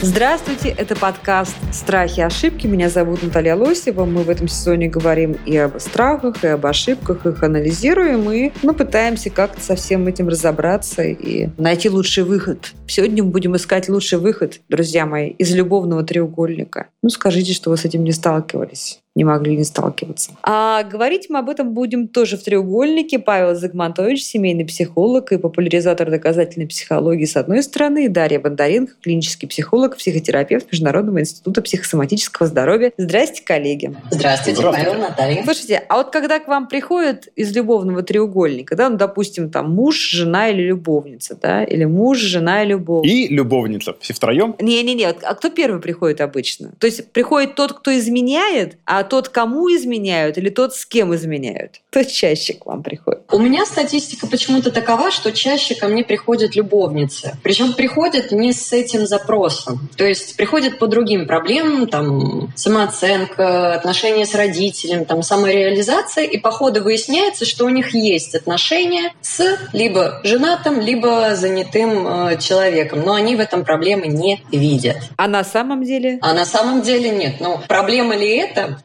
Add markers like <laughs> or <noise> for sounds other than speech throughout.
Здравствуйте, это подкаст «Страхи и ошибки». Меня зовут Наталья Лосева. Мы в этом сезоне говорим и об страхах, и об ошибках, их анализируем, и мы пытаемся как-то со всем этим разобраться и найти лучший выход. Сегодня мы будем искать лучший выход, друзья мои, из любовного треугольника. Ну, скажите, что вы с этим не сталкивались не могли не сталкиваться. А говорить мы об этом будем тоже в треугольнике. Павел Загмантович, семейный психолог и популяризатор доказательной психологии с одной стороны, и Дарья Бондаренко, клинический психолог, психотерапевт Международного института психосоматического здоровья. Здрасте, коллеги. Здравствуйте, Здравствуйте. Павел, Наталья. Слушайте, а вот когда к вам приходят из любовного треугольника, да, ну, допустим, там муж, жена или любовница, да, или муж, жена и любовница. И любовница. Все втроем? Не-не-не, а кто первый приходит обычно? То есть приходит тот, кто изменяет, а тот, кому изменяют, или тот, с кем изменяют? Кто чаще к вам приходит? У меня статистика почему-то такова, что чаще ко мне приходят любовницы. Причем приходят не с этим запросом. То есть приходят по другим проблемам, там, самооценка, отношения с родителем, там, самореализация, и по ходу выясняется, что у них есть отношения с либо женатым, либо занятым э, человеком. Но они в этом проблемы не видят. А на самом деле? А на самом деле нет. Ну, проблема ли это,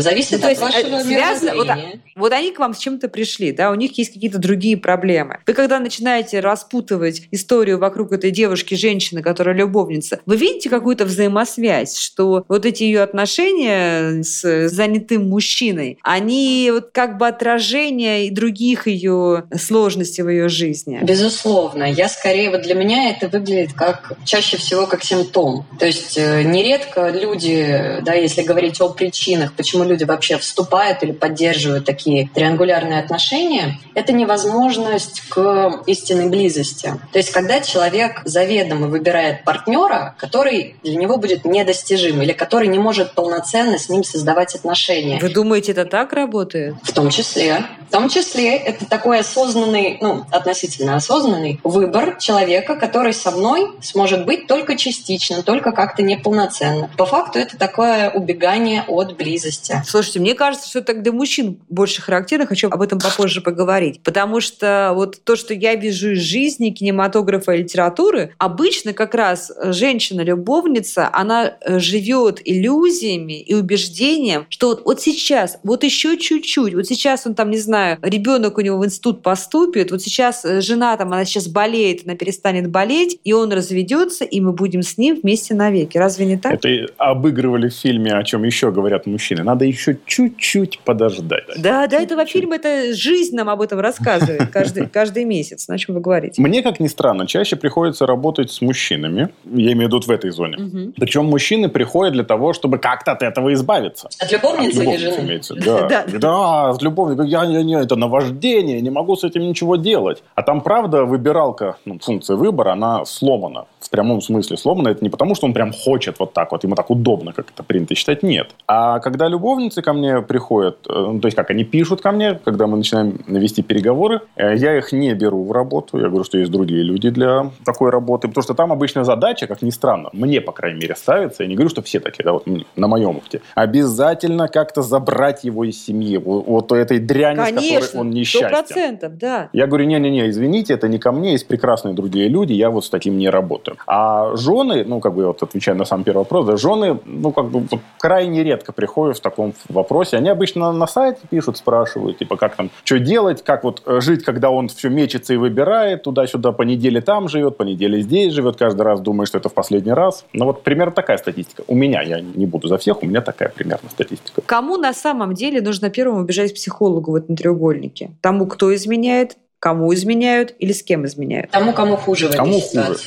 зависит Ну, то от есть, вашего э, связано- вот, мировоззрения. Вот они к вам с чем-то пришли, да, у них есть какие-то другие проблемы. Вы когда начинаете распутывать историю вокруг этой девушки, женщины, которая любовница, вы видите какую-то взаимосвязь, что вот эти ее отношения с занятым мужчиной, они вот как бы отражение и других ее сложностей в ее жизни. Безусловно. Я скорее, вот для меня это выглядит как чаще всего как симптом. То есть э, нередко люди, да, если говорить о причинах, почему люди вообще вступают или поддерживают такие триангулярные отношения, это невозможность к истинной близости. То есть когда человек заведомо выбирает партнера, который для него будет недостижим или который не может полноценно с ним создавать отношения. Вы думаете, это так работает? В том числе. В том числе это такой осознанный, ну, относительно осознанный выбор человека, который со мной сможет быть только частично, только как-то неполноценно. По факту это такое убегание от близости. Слушайте, мне кажется, что для мужчин больше характерно. Хочу об этом попозже поговорить. Потому что вот то, что я вижу из жизни, кинематографа и литературы, обычно как раз женщина-любовница, она э, живет иллюзиями и убеждением, что вот, вот сейчас, вот еще чуть-чуть, вот сейчас он там, не знаю, ребенок у него в институт поступит, вот сейчас э, жена там, она сейчас болеет, она перестанет болеть, и он разведется, и мы будем с ним вместе навеки. Разве не так? Это обыгрывали в фильме, о чем еще говорят мужчины. Надо еще чуть-чуть подождать. Да, да, этого фильма, это жизнь нам об этом рассказывает <laughs> каждый, каждый месяц. На чем вы говорите? Мне, как ни странно, чаще приходится работать с мужчинами. Я имею в виду в этой зоне. Мгм. Причем мужчины приходят для того, чтобы как-то от этого избавиться. От любовницы От или любовницы жены? имеется. <laughs> Да, Да. да, от любовника. Я, я, я, это наваждение, не могу с этим ничего делать. А там, правда, выбиралка, ну, функция выбора, она сломана. В прямом смысле сломана. Это не потому, что он прям хочет вот так вот, ему так удобно, как это принято считать. Нет. А когда любовницы ко мне приходят, э, ну, то есть как они пишут ко мне, когда мы начинаем вести переговоры, э, я их не беру в работу. Я говорю, что есть другие люди для такой работы. Потому что там обычная задача, как ни странно, мне, по крайней мере, ставится. Я не говорю, что все такие, да, вот на моем опыте. Обязательно как-то забрать его из семьи. Вот, этой дряни, с которой Конечно, он несчастен. процентов, да. Я говорю, не-не-не, извините, это не ко мне, есть прекрасные другие люди, я вот с таким не работаю. А жены, ну, как бы я вот отвечаю на сам первый вопрос, да, жены, ну, как бы крайне редко приходят в таком вопросе. Они обычно на сайте пишут, спрашивают, типа, как там, что делать, как вот э, жить, когда он все мечется и выбирает, туда-сюда, по неделе там живет, по неделе здесь живет, каждый раз думает, что это в последний раз. Ну, вот примерно такая статистика. У меня, я не буду за всех, у меня такая примерно статистика. Кому на самом деле нужно первому бежать к психологу в этом треугольнике? Тому, кто изменяет, кому изменяют или с кем изменяют? Тому, кому хуже в этой Кому хуже?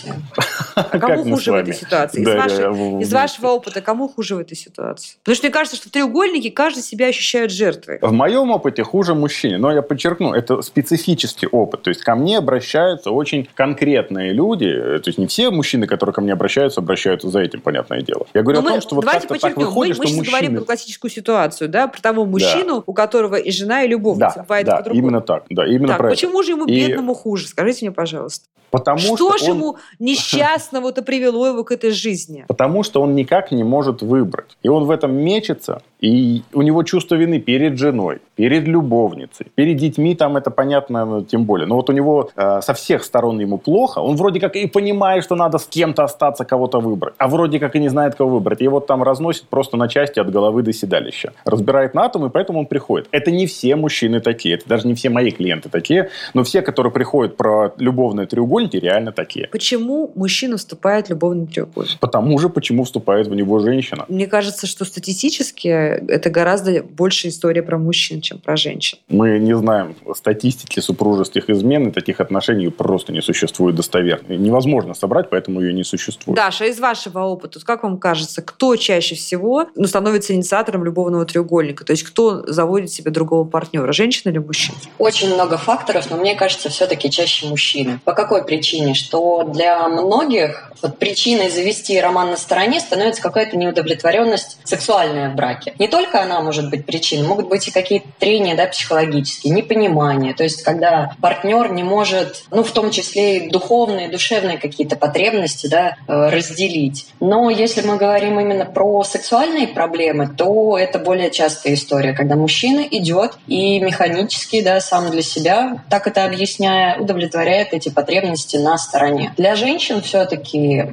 А кому хуже в этой ситуации? Из, Да, вашей- да, в- из вашего опыта, кому хуже в этой ситуации? Потому что мне кажется, что в треугольнике каждый себя ощущает жертвой. В моем опыте хуже мужчине, но я подчеркну, это специфический опыт. То есть ко мне обращаются очень конкретные люди. То есть не все мужчины, которые ко мне обращаются, обращаются за этим, понятное дело. Я говорю Но о мы- том, что вот как-то так выходит, мы, мы что сейчас говорим мужчины... про классическую ситуацию, да, про того мужчину, у которого и жена, и любовница. Да, да, именно так. Да, именно Так, почему же ему бедному хуже? Скажите мне, пожалуйста. Потому что, что же он- ему несчастного-то привело его к этой жизни? Потому что он никак не может выбрать. И он в этом мечется, и у него чувство вины перед женой, перед любовницей, перед детьми, там это понятно, ну, тем более. Но вот у него э, со всех сторон ему плохо, он вроде как и понимает, что надо с кем-то остаться, кого-то выбрать, а вроде как и не знает, кого выбрать. И вот там разносит просто на части от головы до седалища. Разбирает на атомы, поэтому он приходит. Это не все мужчины такие, это даже не все мои клиенты такие, но все, которые приходят про любовные треугольники, реально такие. Почему мужчина вступает в любовный треугольник? Потому же, почему вступает в него женщина. Мне кажется, что статистически это гораздо больше история про мужчин, чем про женщин. Мы не знаем статистики супружеских измен, и таких отношений просто не существует достоверно. Невозможно собрать, поэтому ее не существует. Даша, из вашего опыта, как вам кажется, кто чаще всего ну, становится инициатором любовного треугольника? То есть кто заводит себе другого партнера, женщина или мужчина? Очень много факторов, но мне кажется, все-таки чаще мужчины. По какой причине? Что для многих вот причиной завести роман на стороне становится какая-то неудовлетворенность сексуальная в браке. Не только она может быть причиной, могут быть и какие-то трения да, психологические, непонимание. То есть когда партнер не может, ну в том числе и духовные, душевные какие-то потребности да, э, разделить. Но если мы говорим именно про сексуальные проблемы, то это более частая история, когда мужчина идет и механически, да, сам для себя, так это объясняя, удовлетворяет эти потребности на стороне. Для женщин все-таки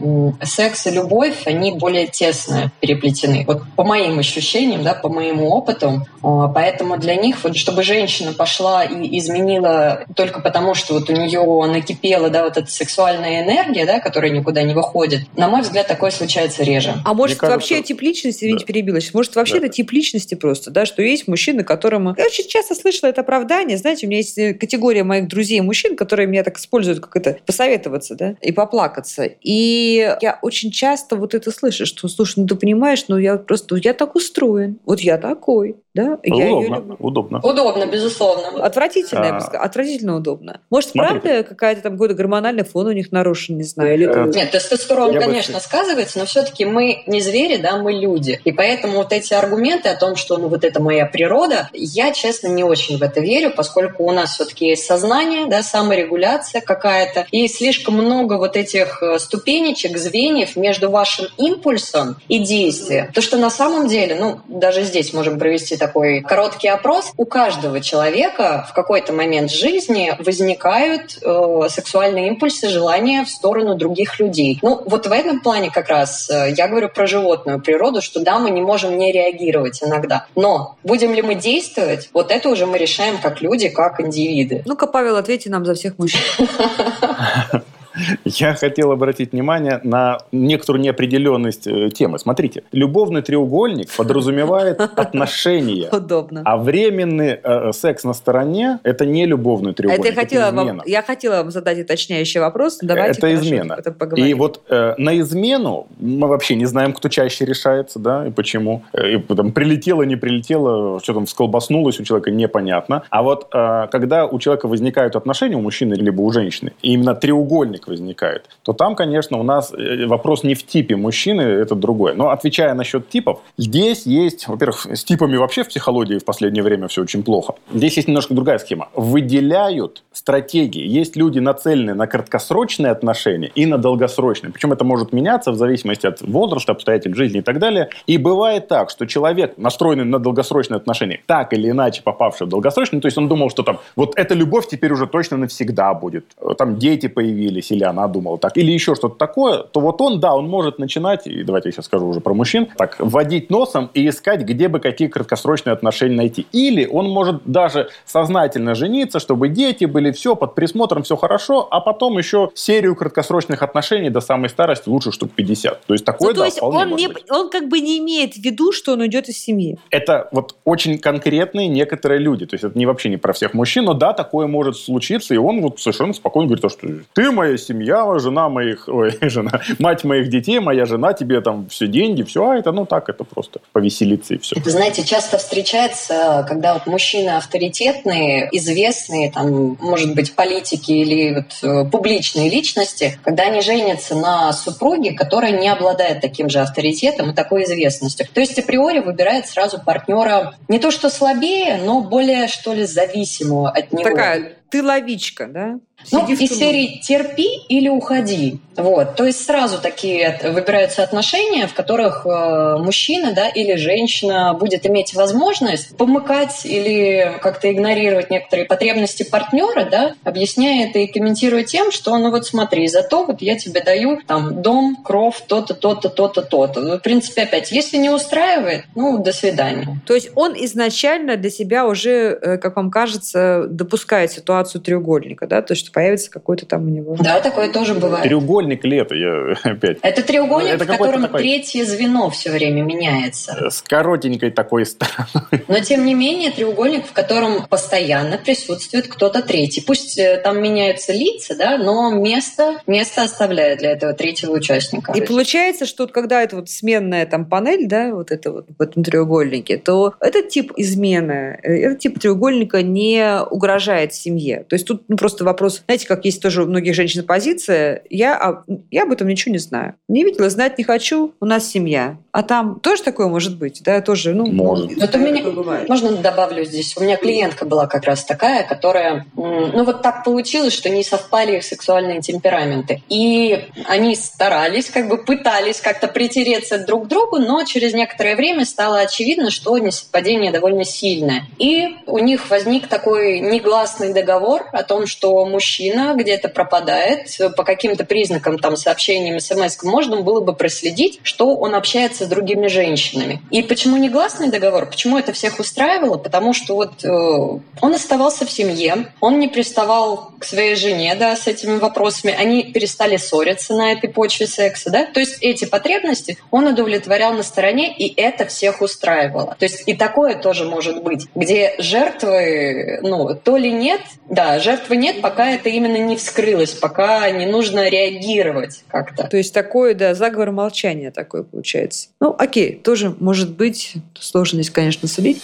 секс и любовь, они более тесно переплетены. Вот по моим ощущениям, да, по моему опыту, а, поэтому для них, вот, чтобы женщина пошла и изменила только потому, что вот у нее накипела, да, вот эта сексуальная энергия, да, которая никуда не выходит, на мой взгляд, такое случается реже. А может кажется- вообще тип личности, извините, Да. перебила может вообще Да. это тип личности просто, да, что есть мужчины, которым... Я очень часто слышала это оправдание, знаете, у меня есть э, категория моих друзей мужчин, которые меня так используют, как это, посоветоваться, да, и поплакаться. И я очень часто вот это слышу, что, слушай, ну ты понимаешь, ну я просто, я так устроен, вот я такой, да, я её удобно, люблю. удобно. Удобно, безусловно. Отвратительно, я бы А. сказала, отвратительно удобно. Может, Смотрите. правда, какая-то там какой-то гормональный фон у них нарушен, не знаю, или Э, Нет, тестостерон, Я бы конечно, сказывается, но все-таки мы не звери, да, мы люди. И поэтому вот эти аргументы о том, что ну вот это моя природа, я, честно, не очень в это верю, поскольку у нас все-таки есть сознание, да, саморегуляция какая-то, и слишком много вот этих э, ступенечек, звеньев между вашим импульсом и действием. То, что на самом деле, ну, даже здесь можем провести такой короткий опрос, у каждого человека в какой-то момент жизни возникают э, сексуальные импульсы, желания в сторону других людей. Ну, вот в этом плане как раз э, я говорю про животную природу, что да, мы не можем не реагировать иногда. Но будем ли мы действовать, вот это уже мы решаем как люди, как индивиды. Ну-ка, Павел, ответьте нам за всех мужчин. <laughs> Я хотел обратить внимание на некоторую неопределенность э, темы. Смотрите, любовный треугольник подразумевает <laughs> отношения. Удобно. А временный э, секс на стороне – это не любовный треугольник, Это я хотела, вам, измена. я хотела вам задать уточняющий вопрос. Давайте это измена. И вот э, на измену мы вообще не знаем, кто чаще решается, да, и почему. Э, И там прилетело, не прилетело, что там всколбаснулось у человека, непонятно. А вот э, когда у человека возникают отношения, у мужчины либо у женщины, и именно треугольник возникает, то там, конечно, у нас э, вопрос не в типе мужчины, это другое. Но отвечая насчет типов, здесь есть, во-первых, с типами вообще в психологии в последнее время все очень плохо. Здесь есть немножко другая схема. Выделяют стратегии. Есть люди, нацеленные на краткосрочные отношения и на долгосрочные. Причем это может меняться в зависимости от возраста, обстоятельств жизни и так далее. И бывает так, что человек, настроенный на долгосрочные отношения, так или иначе попавший в долгосрочные, то есть он думал, что там вот эта любовь теперь уже точно навсегда будет. Там дети появились, или она думала так, или еще что-то такое, то вот он, да, он может начинать, и давайте я сейчас скажу уже про мужчин, так, вводить носом и искать, где бы какие краткосрочные отношения найти. Или он может даже сознательно жениться, чтобы дети были, все, под присмотром, все хорошо, а потом еще серию краткосрочных отношений до самой старости, лучше штук 50. То есть такое, Ну, то да, есть вполне он, может не, быть. он как бы не имеет в виду, что он уйдет из семьи. Это вот очень конкретные некоторые люди. То есть это не вообще не про всех мужчин, но да, такое может случиться, и он вот совершенно спокойно говорит, то, что ты моя семья, жена моих, ой, <laughs> жена, мать моих детей, моя жена, тебе там все деньги, все, а это ну так, это просто повеселиться и все. Вы знаете, часто встречается, когда вот мужчины авторитетные, известные, там, может быть, политики или вот, э, публичные личности, когда они женятся на супруге, которая не обладает таким же авторитетом и такой известностью. То есть априори выбирает сразу партнера не то что слабее, но более, что ли, зависимого от него. Такая ты ловичка, да? Ну, из серии «терпи или уходи». Вот. То есть сразу такие выбираются отношения, в которых э, мужчина да, или женщина будет иметь возможность помыкать или как-то игнорировать некоторые потребности партнера, да, объясняя это и комментируя тем, что ну вот смотри, зато вот я тебе даю там дом, кров, то-то, то-то, то-то, то-то. Ну, В принципе, опять, если не устраивает, ну, до свидания. То есть он изначально для себя уже, э, как вам кажется, допускает ситуацию треугольника, да, то есть что появится какой-то там у него. Да, такое тоже бывает. Треугольник это? Я <laughs> опять Это треугольник, Это в котором такой- третье звено все время меняется. э, с коротенькой такой стороной. Но тем не менее треугольник, в котором постоянно присутствует кто-то третий. Пусть э, там меняются лица, да, но место, место оставляет для этого третьего участника. И получается, что вот когда это вот сменная там панель, да, вот это вот в этом треугольнике, то этот тип измены, э, этот тип треугольника не угрожает семье. То есть тут ну, просто вопрос, знаете, как есть тоже у многих женщин позиция, я, я об этом ничего не знаю. Не видела, знать не хочу, у нас семья. А там тоже такое может быть, да, тоже, ну, Может. ну, Вот у меня- бывает. Можно добавлю здесь? У меня клиентка была как раз такая, которая, ну вот так получилось, что не совпали их сексуальные темпераменты. И они старались, как бы пытались как-то притереться друг к другу, но через некоторое время стало очевидно, что несовпадение довольно сильное. И у них возник такой негласный договор о том, что мужчина где-то пропадает, по каким-то признакам, там, сообщениям, смс можно было бы проследить, что он общается с другими женщинами. И почему негласный договор? Почему это всех устраивало? Потому что вот э, он оставался в семье, он не приставал к своей жене, да, с этими вопросами, они перестали ссориться на этой почве секса, да, то есть эти потребности он удовлетворял на стороне, и это всех устраивало. То есть и такое тоже может быть, где жертвы, ну, то ли нет, да, жертвы нет, пока это именно не вскрылось, пока не нужно реагировать как-то. То есть такое, да, заговор молчания такой получается. Ну, окей, тоже может быть, сложно здесь, конечно, судить.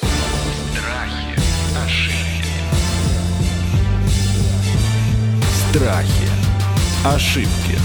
Страхи, ошибки, Страхи. Ошибки.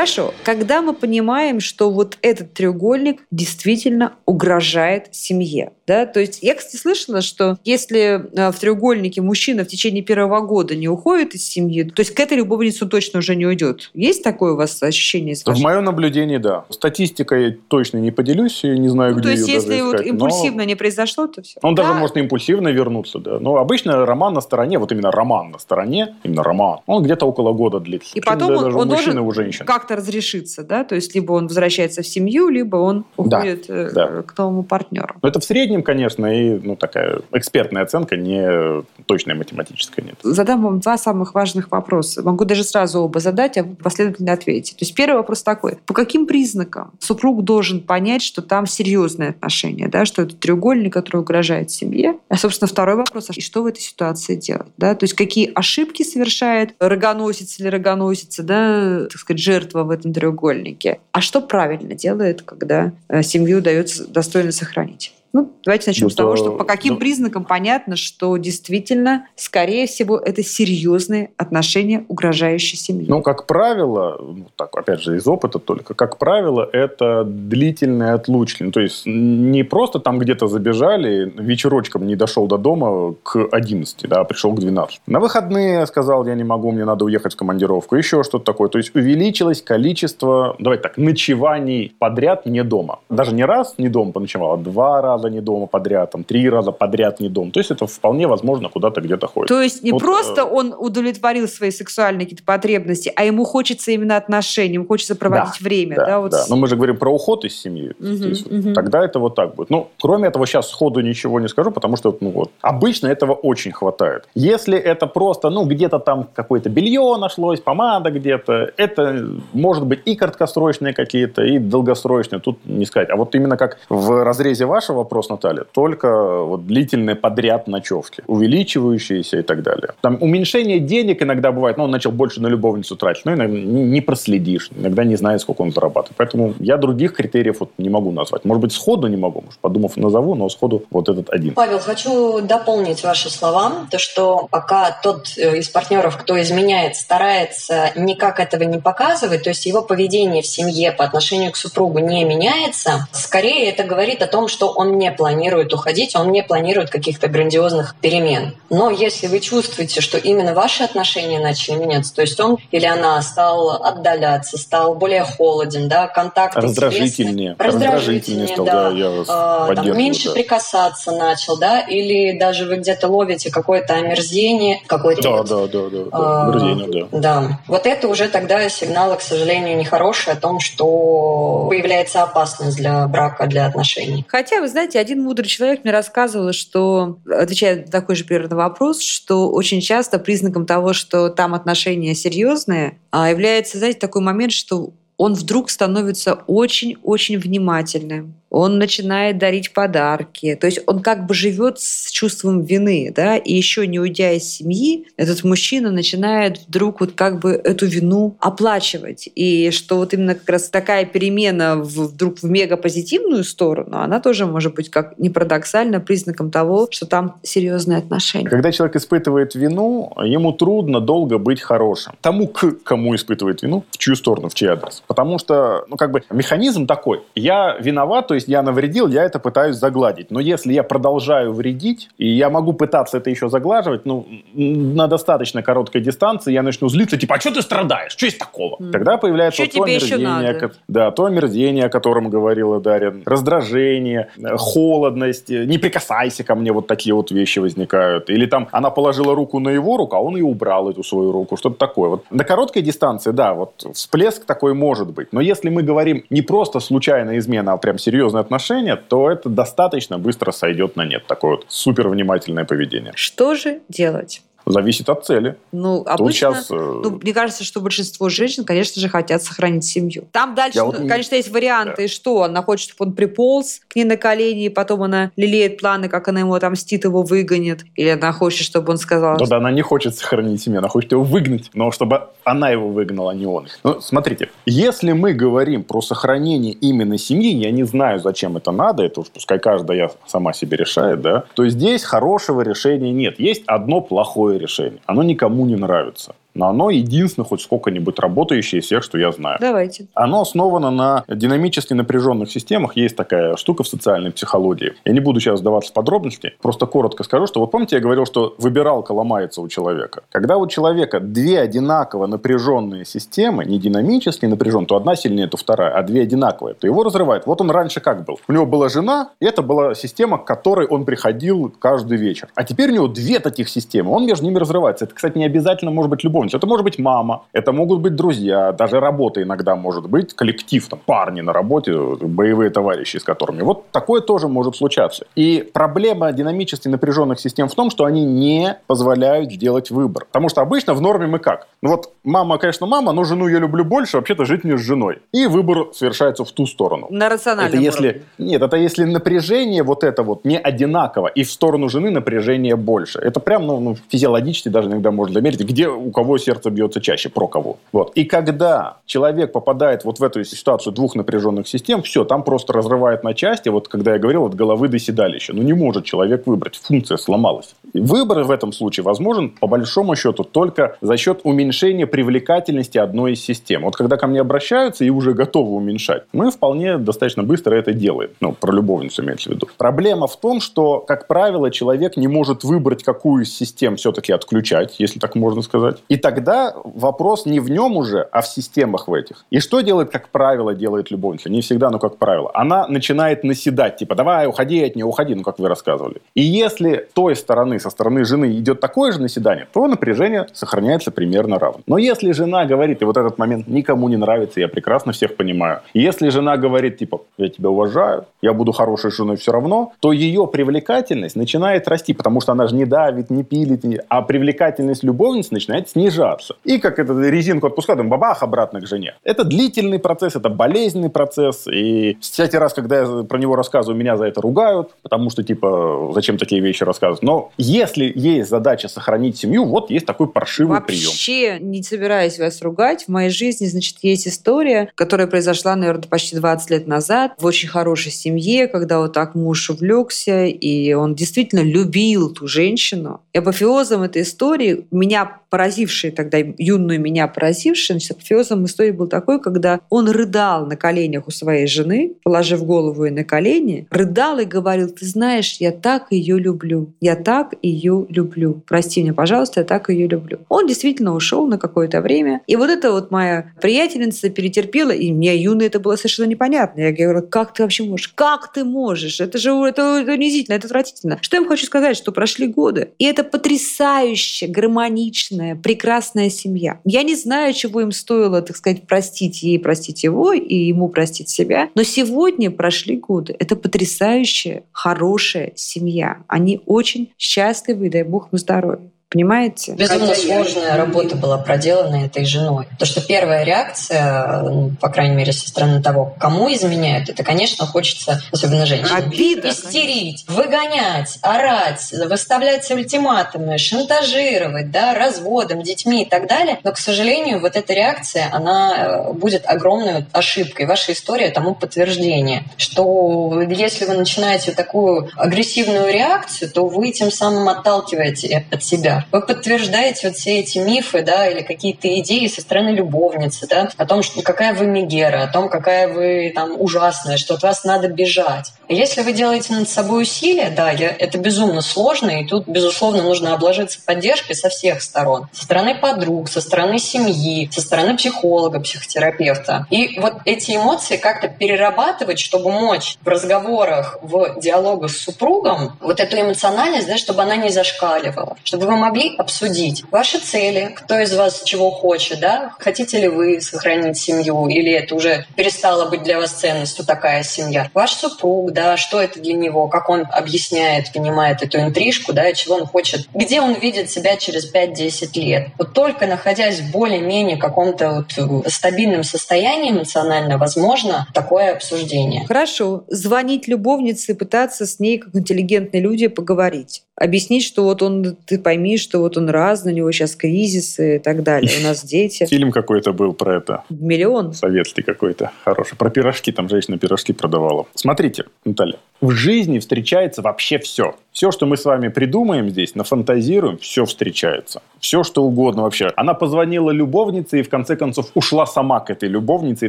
Хорошо, когда мы понимаем, что вот этот треугольник действительно угрожает семье, да, то есть я, кстати, слышала, что если э, в треугольнике мужчина в течение первого года не уходит из семьи, то есть к этой любовнице точно уже не уйдет. Есть такое у вас ощущение? В моем наблюдении, да. Статистикой точно не поделюсь, не знаю, Ну, где то есть даже если вот искать, но импульсивно не произошло, то все. Он даже Да. может импульсивно вернуться, да. Но обычно роман на стороне, вот именно роман на стороне, именно роман, он где-то около года длится. И Причем потом он, даже у он мужчин и должен у женщин. Как-то разрешиться, да, то есть либо он возвращается в семью, либо он Да, уходит э, да. к новому партнеру. Но это в среднем, конечно, и ну, такая экспертная оценка, не точная математическая. Нет. Задам вам два самых важных вопроса. Могу даже сразу оба задать, а вы последовательно ответите. То есть первый вопрос такой. По каким признакам супруг должен понять, что там серьезные отношения, да, что это треугольник, который угрожает семье? А, собственно, второй вопрос. А что в этой ситуации делать? Да? То есть какие ошибки совершает рогоносец или рогоносица, да, так сказать, жертва в этом треугольнике? А что правильно делает, когда э, семью удается достойно сохранить? Ну, давайте начнем Ну, с того, то- что по каким ну- признакам понятно, что действительно, скорее всего, это серьезные отношения, угрожающие семье. Ну, как правило, ну, так, опять же, из опыта только, как правило, это длительные отлучки. Ну, то есть не просто там где-то забежали, вечерочком не дошел до дома к 11, да, а пришел к 12. На выходные сказал, я не могу, мне надо уехать в командировку, еще что-то такое. То есть увеличилось количество, давайте так, ночеваний подряд не дома. Даже не раз не дома поночевал, а два раза не дома подряд, там, три раза подряд не дома. То есть это вполне возможно куда-то где-то ходит. То есть не Вот, просто э, он удовлетворил свои сексуальные какие-то потребности, а ему хочется именно отношений, ему хочется проводить время. Да, Да, вот да. Но мы же говорим про уход из семьи. То есть мгм. Тогда это вот так будет. Ну, кроме этого, сейчас сходу ничего не скажу, потому что, ну вот, обычно этого очень хватает. Если это просто, ну, где-то там какое-то белье нашлось, помада где-то, это может быть и краткосрочные какие-то, и долгосрочные, тут не сказать. А вот именно как в разрезе вашего вопроса, Наталья, только вот длительные подряд ночевки, увеличивающиеся и так далее. Там уменьшение денег иногда бывает, ну, он начал больше на любовницу тратить, но иногда не проследишь, иногда не знает, сколько он зарабатывает. Поэтому я других критериев вот не могу назвать. Может быть, сходу не могу, может, подумав, назову, но сходу вот этот один. Павел, хочу дополнить ваши слова, то что пока тот э, из партнеров, кто изменяет, старается никак этого не показывать, то есть его поведение в семье по отношению к супругу не меняется, скорее это говорит о том, что он не планирует уходить, он не планирует каких-то грандиозных перемен. Но если вы чувствуете, что именно ваши отношения начали меняться, то есть он или она стал отдаляться, стал более холоден, да, контакт раздражительнее, раздражительнее, стал, да, да, я вас а, там, меньше да. прикасаться начал, да, или даже вы где-то ловите какое-то омерзение, какое-то да, вот, да, да, да, да, а, омерзение, да. Да, вот это уже тогда сигналы, к сожалению, нехорошие о том, что появляется опасность для брака, для отношений. Хотя, вы знаете, один мудрый человек мне рассказывал, что, отвечая на такой же примерно вопрос, что очень часто признаком того, что там отношения серьезные, а, является, знаете, такой момент, что он вдруг становится очень-очень внимательным он начинает дарить подарки. То есть он как бы живет с чувством вины, да, и еще не уйдя из семьи, этот мужчина начинает вдруг вот как бы эту вину оплачивать. И что вот именно как раз такая перемена вдруг в мега позитивную сторону, она тоже может быть как не парадоксально признаком того, что там серьезные отношения. Когда человек испытывает вину, ему трудно долго быть хорошим. Тому, к кому испытывает вину, в чью сторону, в чей адрес. Потому что, ну, как бы, механизм такой. Я виноват, то есть я навредил, я это пытаюсь загладить. Но если я продолжаю вредить, и я могу пытаться это еще заглаживать, ну, на достаточно короткой дистанции я начну злиться, типа, а что ты страдаешь? Что есть такого? Mm. Тогда появляется вот то омерзение, да, то омерзение, о котором говорила Дарья, раздражение, э, холодность, не прикасайся ко мне, вот такие вот вещи возникают. Или там она положила руку на его руку, а он и убрал эту свою руку, что-то такое. Вот на короткой дистанции, да, вот всплеск такой может быть. Но если мы говорим не просто случайная измена, а прям серьезно серьезные отношения, то это достаточно быстро сойдет на нет. Такое вот супер внимательное поведение. Что же делать? Зависит от цели. Ну, обычно, сейчас, э... ну, мне кажется, что большинство женщин, конечно же, хотят сохранить семью. Там дальше, Я вот... конечно, есть варианты, да. что она хочет, чтобы он приполз к ней на колени, и потом она лелеет планы, как она ему отомстит, его выгонит. Или она хочет, чтобы он сказал... Ну да, она не хочет сохранить семью, она хочет его выгнать, но чтобы она его выгнала, а не он. Ну, смотрите, если мы говорим про сохранение именно семьи, я не знаю, зачем это надо, это уж пускай каждая сама себе решает, да, то здесь хорошего решения нет. Есть одно плохое решение. Оно никому не нравится но оно единственное хоть сколько-нибудь работающее из всех, что я знаю. Давайте. Оно основано на динамически напряженных системах. Есть такая штука в социальной психологии. Я не буду сейчас сдаваться в подробности, просто коротко скажу, что вот помните, я говорил, что выбиралка ломается у человека. Когда у человека две одинаково напряженные системы, не динамически напряженные, то одна сильнее, то вторая, а две одинаковые, то его разрывает. Вот он раньше как был? У него была жена, и это была система, к которой он приходил каждый вечер. А теперь у него две таких системы, он между ними разрывается. Это, кстати, не обязательно может быть любовь любовница. Это может быть мама, это могут быть друзья, даже работа иногда может быть, коллектив, там, парни на работе, боевые товарищи с которыми. Вот такое тоже может случаться. И проблема динамически напряженных систем в том, что они не позволяют сделать выбор. Потому что обычно в норме мы как? Ну вот мама, конечно, мама, но жену я люблю больше, вообще-то жить мне с женой. И выбор совершается в ту сторону. На рациональном это если, уровне. Нет, это если напряжение вот это вот не одинаково, и в сторону жены напряжение больше. Это прям ну, ну, физиологически даже иногда можно замерить, где у кого кого сердце бьется чаще, про кого. Вот. И когда человек попадает вот в эту ситуацию двух напряженных систем, все, там просто разрывает на части, вот когда я говорил, от головы до седалища. Ну не может человек выбрать, функция сломалась. И выбор в этом случае возможен, по большому счету, только за счет уменьшения привлекательности одной из систем. Вот когда ко мне обращаются и уже готовы уменьшать, мы вполне достаточно быстро это делаем. Ну, про любовницу имеется в виду. Проблема в том, что, как правило, человек не может выбрать, какую из систем все-таки отключать, если так можно сказать. И тогда вопрос не в нем уже, а в системах в этих. И что делает, как правило, делает любовница? Не всегда, но как правило. Она начинает наседать, типа, давай, уходи от нее, уходи, ну, как вы рассказывали. И если той стороны, со стороны жены идет такое же наседание, то напряжение сохраняется примерно равно. Но если жена говорит, и вот этот момент никому не нравится, я прекрасно всех понимаю. Если жена говорит, типа, я тебя уважаю, я буду хорошей женой все равно, то ее привлекательность начинает расти, потому что она же не давит, не пилит, а привлекательность любовницы начинает снижаться снижаться. И как эту резинку отпускают, бабах, обратно к жене. Это длительный процесс, это болезненный процесс. И всякий раз, когда я про него рассказываю, меня за это ругают, потому что, типа, зачем такие вещи рассказывать. Но если есть задача сохранить семью, вот есть такой паршивый Вообще, прием. Вообще, не собираюсь вас ругать, в моей жизни, значит, есть история, которая произошла, наверное, почти 20 лет назад в очень хорошей семье, когда вот так муж увлекся, и он действительно любил ту женщину. И апофеозом этой истории, меня поразивший поразивший тогда юную меня поразивший, значит, апофеозом истории был такой, когда он рыдал на коленях у своей жены, положив голову ей на колени, рыдал и говорил, ты знаешь, я так ее люблю, я так ее люблю. Прости меня, пожалуйста, я так ее люблю. Он действительно ушел на какое-то время. И вот эта вот моя приятельница перетерпела, и мне юной это было совершенно непонятно. Я говорю, как ты вообще можешь? Как ты можешь? Это же это, это унизительно, это отвратительно. Что я им хочу сказать, что прошли годы. И это потрясающая, гармоничная, прекрасная семья. Я не знаю, чего им стоило, так сказать, простить ей, простить его, и ему простить себя. Но сегодня прошли годы. Это потрясающая, хорошая семья. Они очень счастливы, дай бог, на здоровье. Понимаете? Безумно сложная работа была проделана этой женой. То, что первая реакция, ну, по крайней мере, со стороны того, кому изменяют, это, конечно, хочется, особенно женщинам, Обида, истерить, выгонять, орать, выставлять ультиматумы, шантажировать, да, разводом, детьми и так далее. Но, к сожалению, вот эта реакция, она э, будет огромной ошибкой. Ваша история тому подтверждение, что если вы начинаете такую агрессивную реакцию, то вы тем самым отталкиваете от себя вы подтверждаете вот все эти мифы, да, или какие-то идеи со стороны любовницы, да, о том, что какая вы мегера, о том, какая вы там ужасная, что от вас надо бежать. Если вы делаете над собой усилия, да, я, это безумно сложно, и тут, безусловно, нужно обложиться поддержкой со всех сторон. Со стороны подруг, со стороны семьи, со стороны психолога, психотерапевта. И вот эти эмоции как-то перерабатывать, чтобы мочь в разговорах, в диалогах с супругом вот эту эмоциональность, да, чтобы она не зашкаливала, чтобы вы могли могли обсудить ваши цели, кто из вас чего хочет, да? Хотите ли вы сохранить семью, или это уже перестало быть для вас ценностью такая семья? Ваш супруг, да, что это для него, как он объясняет, понимает эту интрижку, да, чего он хочет, где он видит себя через 5-10 лет. Вот только находясь в более-менее каком-то вот стабильном состоянии эмоционально, возможно такое обсуждение. Хорошо. Звонить любовнице и пытаться с ней, как интеллигентные люди, поговорить объяснить, что вот он, ты пойми, что вот он разный, у него сейчас кризисы и так далее. У нас <laughs> дети. Фильм какой-то был про это. Миллион. Советский какой-то. Хороший. Про пирожки. Там женщина пирожки продавала. Смотрите, Наталья. В жизни встречается вообще все. Все, что мы с вами придумаем здесь, нафантазируем, все встречается. Все, что угодно вообще. Она позвонила любовнице и в конце концов ушла сама к этой любовнице, и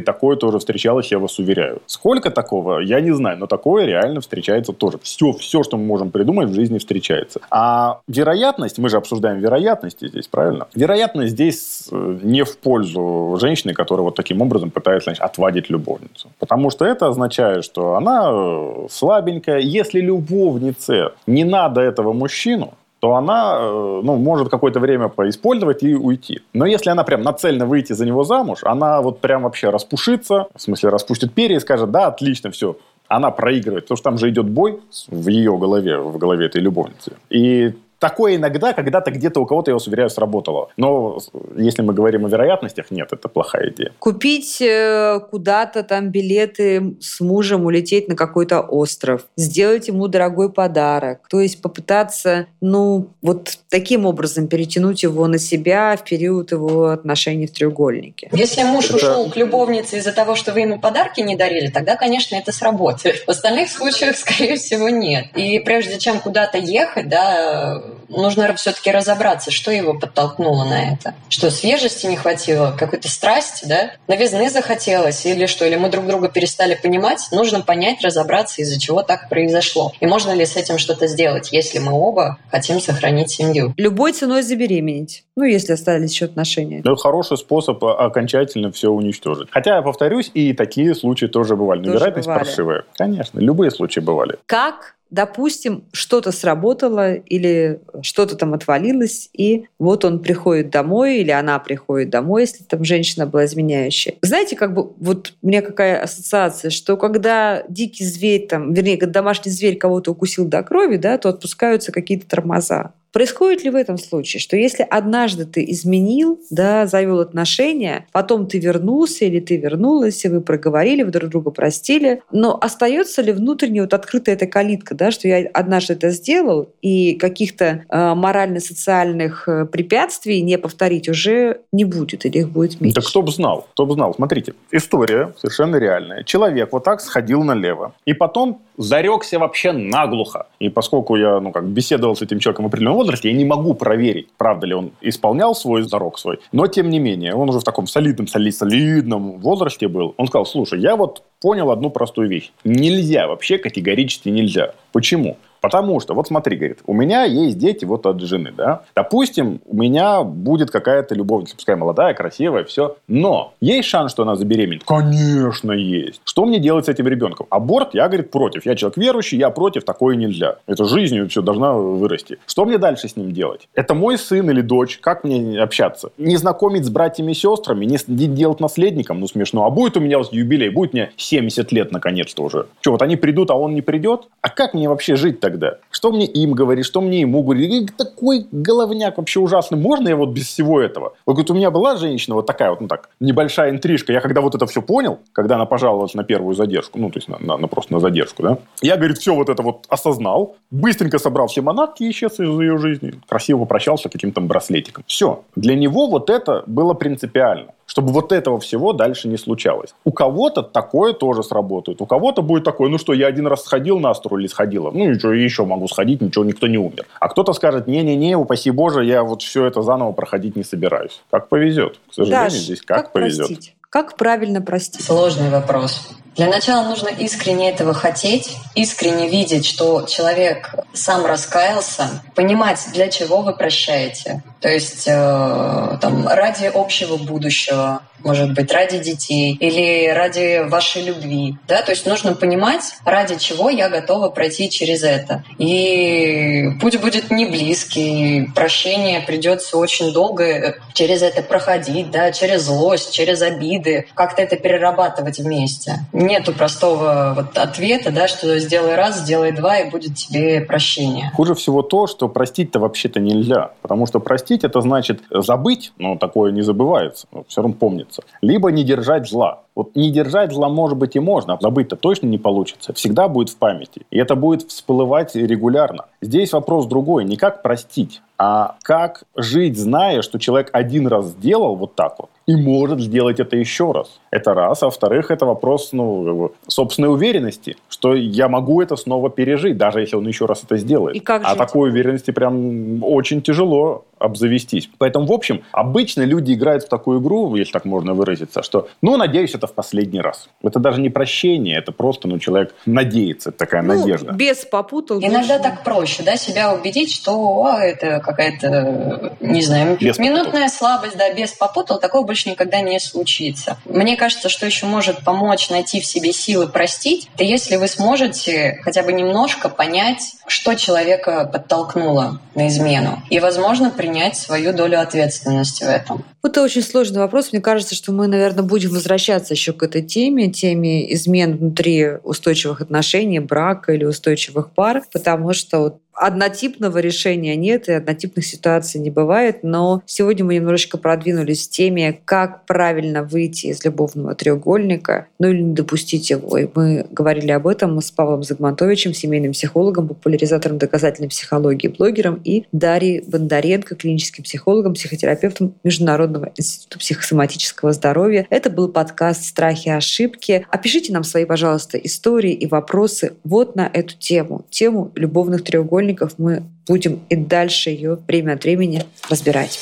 такое тоже встречалось, я вас уверяю. Сколько такого, я не знаю, но такое реально встречается тоже. Все, все, что мы можем придумать в жизни встречается. А вероятность, мы же обсуждаем вероятности здесь, правильно? Вероятность здесь э, не в пользу женщины, которая вот таким образом пытается значит, отвадить любовницу. Потому что это означает, что она э, слабенькая. Если любовнице не надо этого мужчину, то она э, ну, может какое-то время поиспользовать и уйти. Но если она прям нацельно выйти за него замуж, она вот прям вообще распушится, в смысле распустит перья и скажет, да, отлично, все, она проигрывает, потому что там же идет бой в ее голове, в голове этой любовницы. И Такое иногда, когда-то где-то у кого-то, я вас уверяю, сработало. Но если мы говорим о вероятностях, нет, это плохая идея. Купить э, куда-то там билеты с мужем, улететь на какой-то остров, сделать ему дорогой подарок. То есть попытаться, ну, вот таким образом перетянуть его на себя в период его отношений в треугольнике. Если муж это... ушел к любовнице из-за того, что вы ему подарки не дарили, тогда, конечно, это сработает. В остальных случаях, скорее всего, нет. И прежде чем куда-то ехать, да, нужно все-таки разобраться, что его подтолкнуло на это. Что свежести не хватило, какой-то страсти, да? Новизны захотелось или что? Или мы друг друга перестали понимать? Нужно понять, разобраться, из-за чего так произошло. И можно ли с этим что-то сделать, если мы оба хотим сохранить семью. Любой ценой забеременеть. Ну, если остались еще отношения. Это хороший способ окончательно все уничтожить. Хотя, я повторюсь, и такие случаи тоже бывали. Но вероятность бывали. паршивая. Конечно, любые случаи бывали. Как допустим, что-то сработало или что-то там отвалилось, и вот он приходит домой или она приходит домой, если там женщина была изменяющая. Знаете, как бы вот у меня какая ассоциация, что когда дикий зверь там, вернее, когда домашний зверь кого-то укусил до крови, да, то отпускаются какие-то тормоза. Происходит ли в этом случае, что если однажды ты изменил, да, завел отношения, потом ты вернулся или ты вернулась, и вы проговорили, вы друг друга простили, но остается ли внутренне вот открытая эта калитка, да, что я однажды это сделал, и каких-то э, морально-социальных э, препятствий не повторить уже не будет, или их будет меньше? Да кто бы знал, кто бы знал. Смотрите, история совершенно реальная. Человек вот так сходил налево, и потом зарекся вообще наглухо. И поскольку я, ну, как беседовал с этим человеком в определенном возрасте, я не могу проверить, правда ли он исполнял свой зарок свой, но тем не менее, он уже в таком солидном, солид, солидном возрасте был. Он сказал, слушай, я вот понял одну простую вещь. Нельзя, вообще категорически нельзя. Почему? Потому что, вот смотри, говорит, у меня есть дети вот от жены, да. Допустим, у меня будет какая-то любовница, пускай молодая, красивая, все. Но есть шанс, что она забеременеет? Конечно, есть. Что мне делать с этим ребенком? Аборт, я, говорит, против. Я человек верующий, я против, такое нельзя. Это жизнью все должна вырасти. Что мне дальше с ним делать? Это мой сын или дочь? Как мне общаться? Не знакомить с братьями и сестрами? Не делать наследником? Ну, смешно. А будет у меня юбилей? Будет мне 70 лет, наконец-то уже. Что, вот они придут, а он не придет? А как мне вообще жить тогда? Тогда? Что мне им говорить, что мне ему говорить? Такой головняк вообще ужасный. Можно я вот без всего этого? Вот говорит, у меня была женщина вот такая вот, ну так, небольшая интрижка. Я когда вот это все понял, когда она пожаловалась на первую задержку, ну, то есть на, на, на просто на задержку, да, я, говорит, все вот это вот осознал, быстренько собрал все манатки и исчез из ее жизни. Красиво попрощался каким-то браслетиком. Все. Для него вот это было принципиально чтобы вот этого всего дальше не случалось. У кого-то такое тоже сработает. У кого-то будет такое, ну что, я один раз сходил на астру или сходила, ну ничего, еще могу сходить, ничего, никто не умер. А кто-то скажет, не-не-не, упаси Боже, я вот все это заново проходить не собираюсь. Как повезет. К сожалению, Даш, здесь как, как повезет. Простить? Как правильно простить? Сложный вопрос. Для начала нужно искренне этого хотеть, искренне видеть, что человек сам раскаялся, понимать, для чего вы прощаете. То есть э, там, ради общего будущего, может быть, ради детей или ради вашей любви. Да? То есть нужно понимать, ради чего я готова пройти через это. И путь будет не близкий, прощение придется очень долго э, через это проходить, да, через злость, через обиды, как-то это перерабатывать вместе. Нету простого вот ответа, да, что сделай раз, сделай два, и будет тебе прощение. Хуже всего то, что простить-то вообще-то нельзя. Потому что простить это значит забыть, но такое не забывается, все равно помнится. Либо не держать зла. Вот не держать зла, может быть, и можно, а забыть-то точно не получится. Всегда будет в памяти. И это будет всплывать регулярно. Здесь вопрос другой. Не как простить, а как жить, зная, что человек один раз сделал вот так вот, и может сделать это еще раз. Это раз. А во-вторых, это вопрос ну, собственной уверенности, что я могу это снова пережить, даже если он еще раз это сделает. И как а такой уверенности прям очень тяжело обзавестись. Поэтому, в общем, обычно люди играют в такую игру, если так можно выразиться, что, ну, надеюсь, это в последний раз. Это даже не прощение, это просто, ну, человек надеется, это такая Ну, надежда. без попутал. Иногда лучше. так проще, да, себя убедить, что а, это какая-то, не знаю, Без минутная слабость, да, без попутал, такого больше никогда не случится. Мне кажется, что еще может помочь найти в себе силы простить, это если вы сможете хотя бы немножко понять, что человека подтолкнуло на измену, и, возможно, принять свою долю ответственности в этом. Это очень сложный вопрос. Мне кажется, что мы, наверное, будем возвращаться еще к этой теме, теме измен внутри устойчивых отношений, брака или устойчивых пар, потому что вот однотипного решения нет и однотипных ситуаций не бывает, но сегодня мы немножечко продвинулись в теме, как правильно выйти из любовного треугольника, ну или не допустить его. И мы говорили об этом с Павлом Загмантовичем, семейным психологом, популяризатором доказательной психологии, блогером, и Дарьей Бондаренко, клиническим психологом, психотерапевтом Международного института психосоматического здоровья. Это был подкаст «Страхи и ошибки». Опишите нам свои, пожалуйста, истории и вопросы вот на эту тему, тему любовных треугольников. Мы будем и дальше ее время от времени разбирать.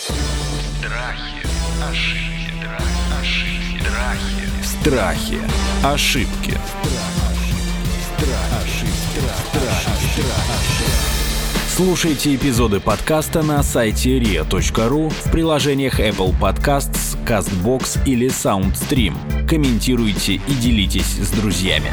Страхи, ошибки, ошибки, страхи. Страхи. Ошибки. Слушайте эпизоды подкаста на сайте ria.ru в приложениях Apple Podcasts, CastBox или SoundStream. Комментируйте и делитесь с друзьями.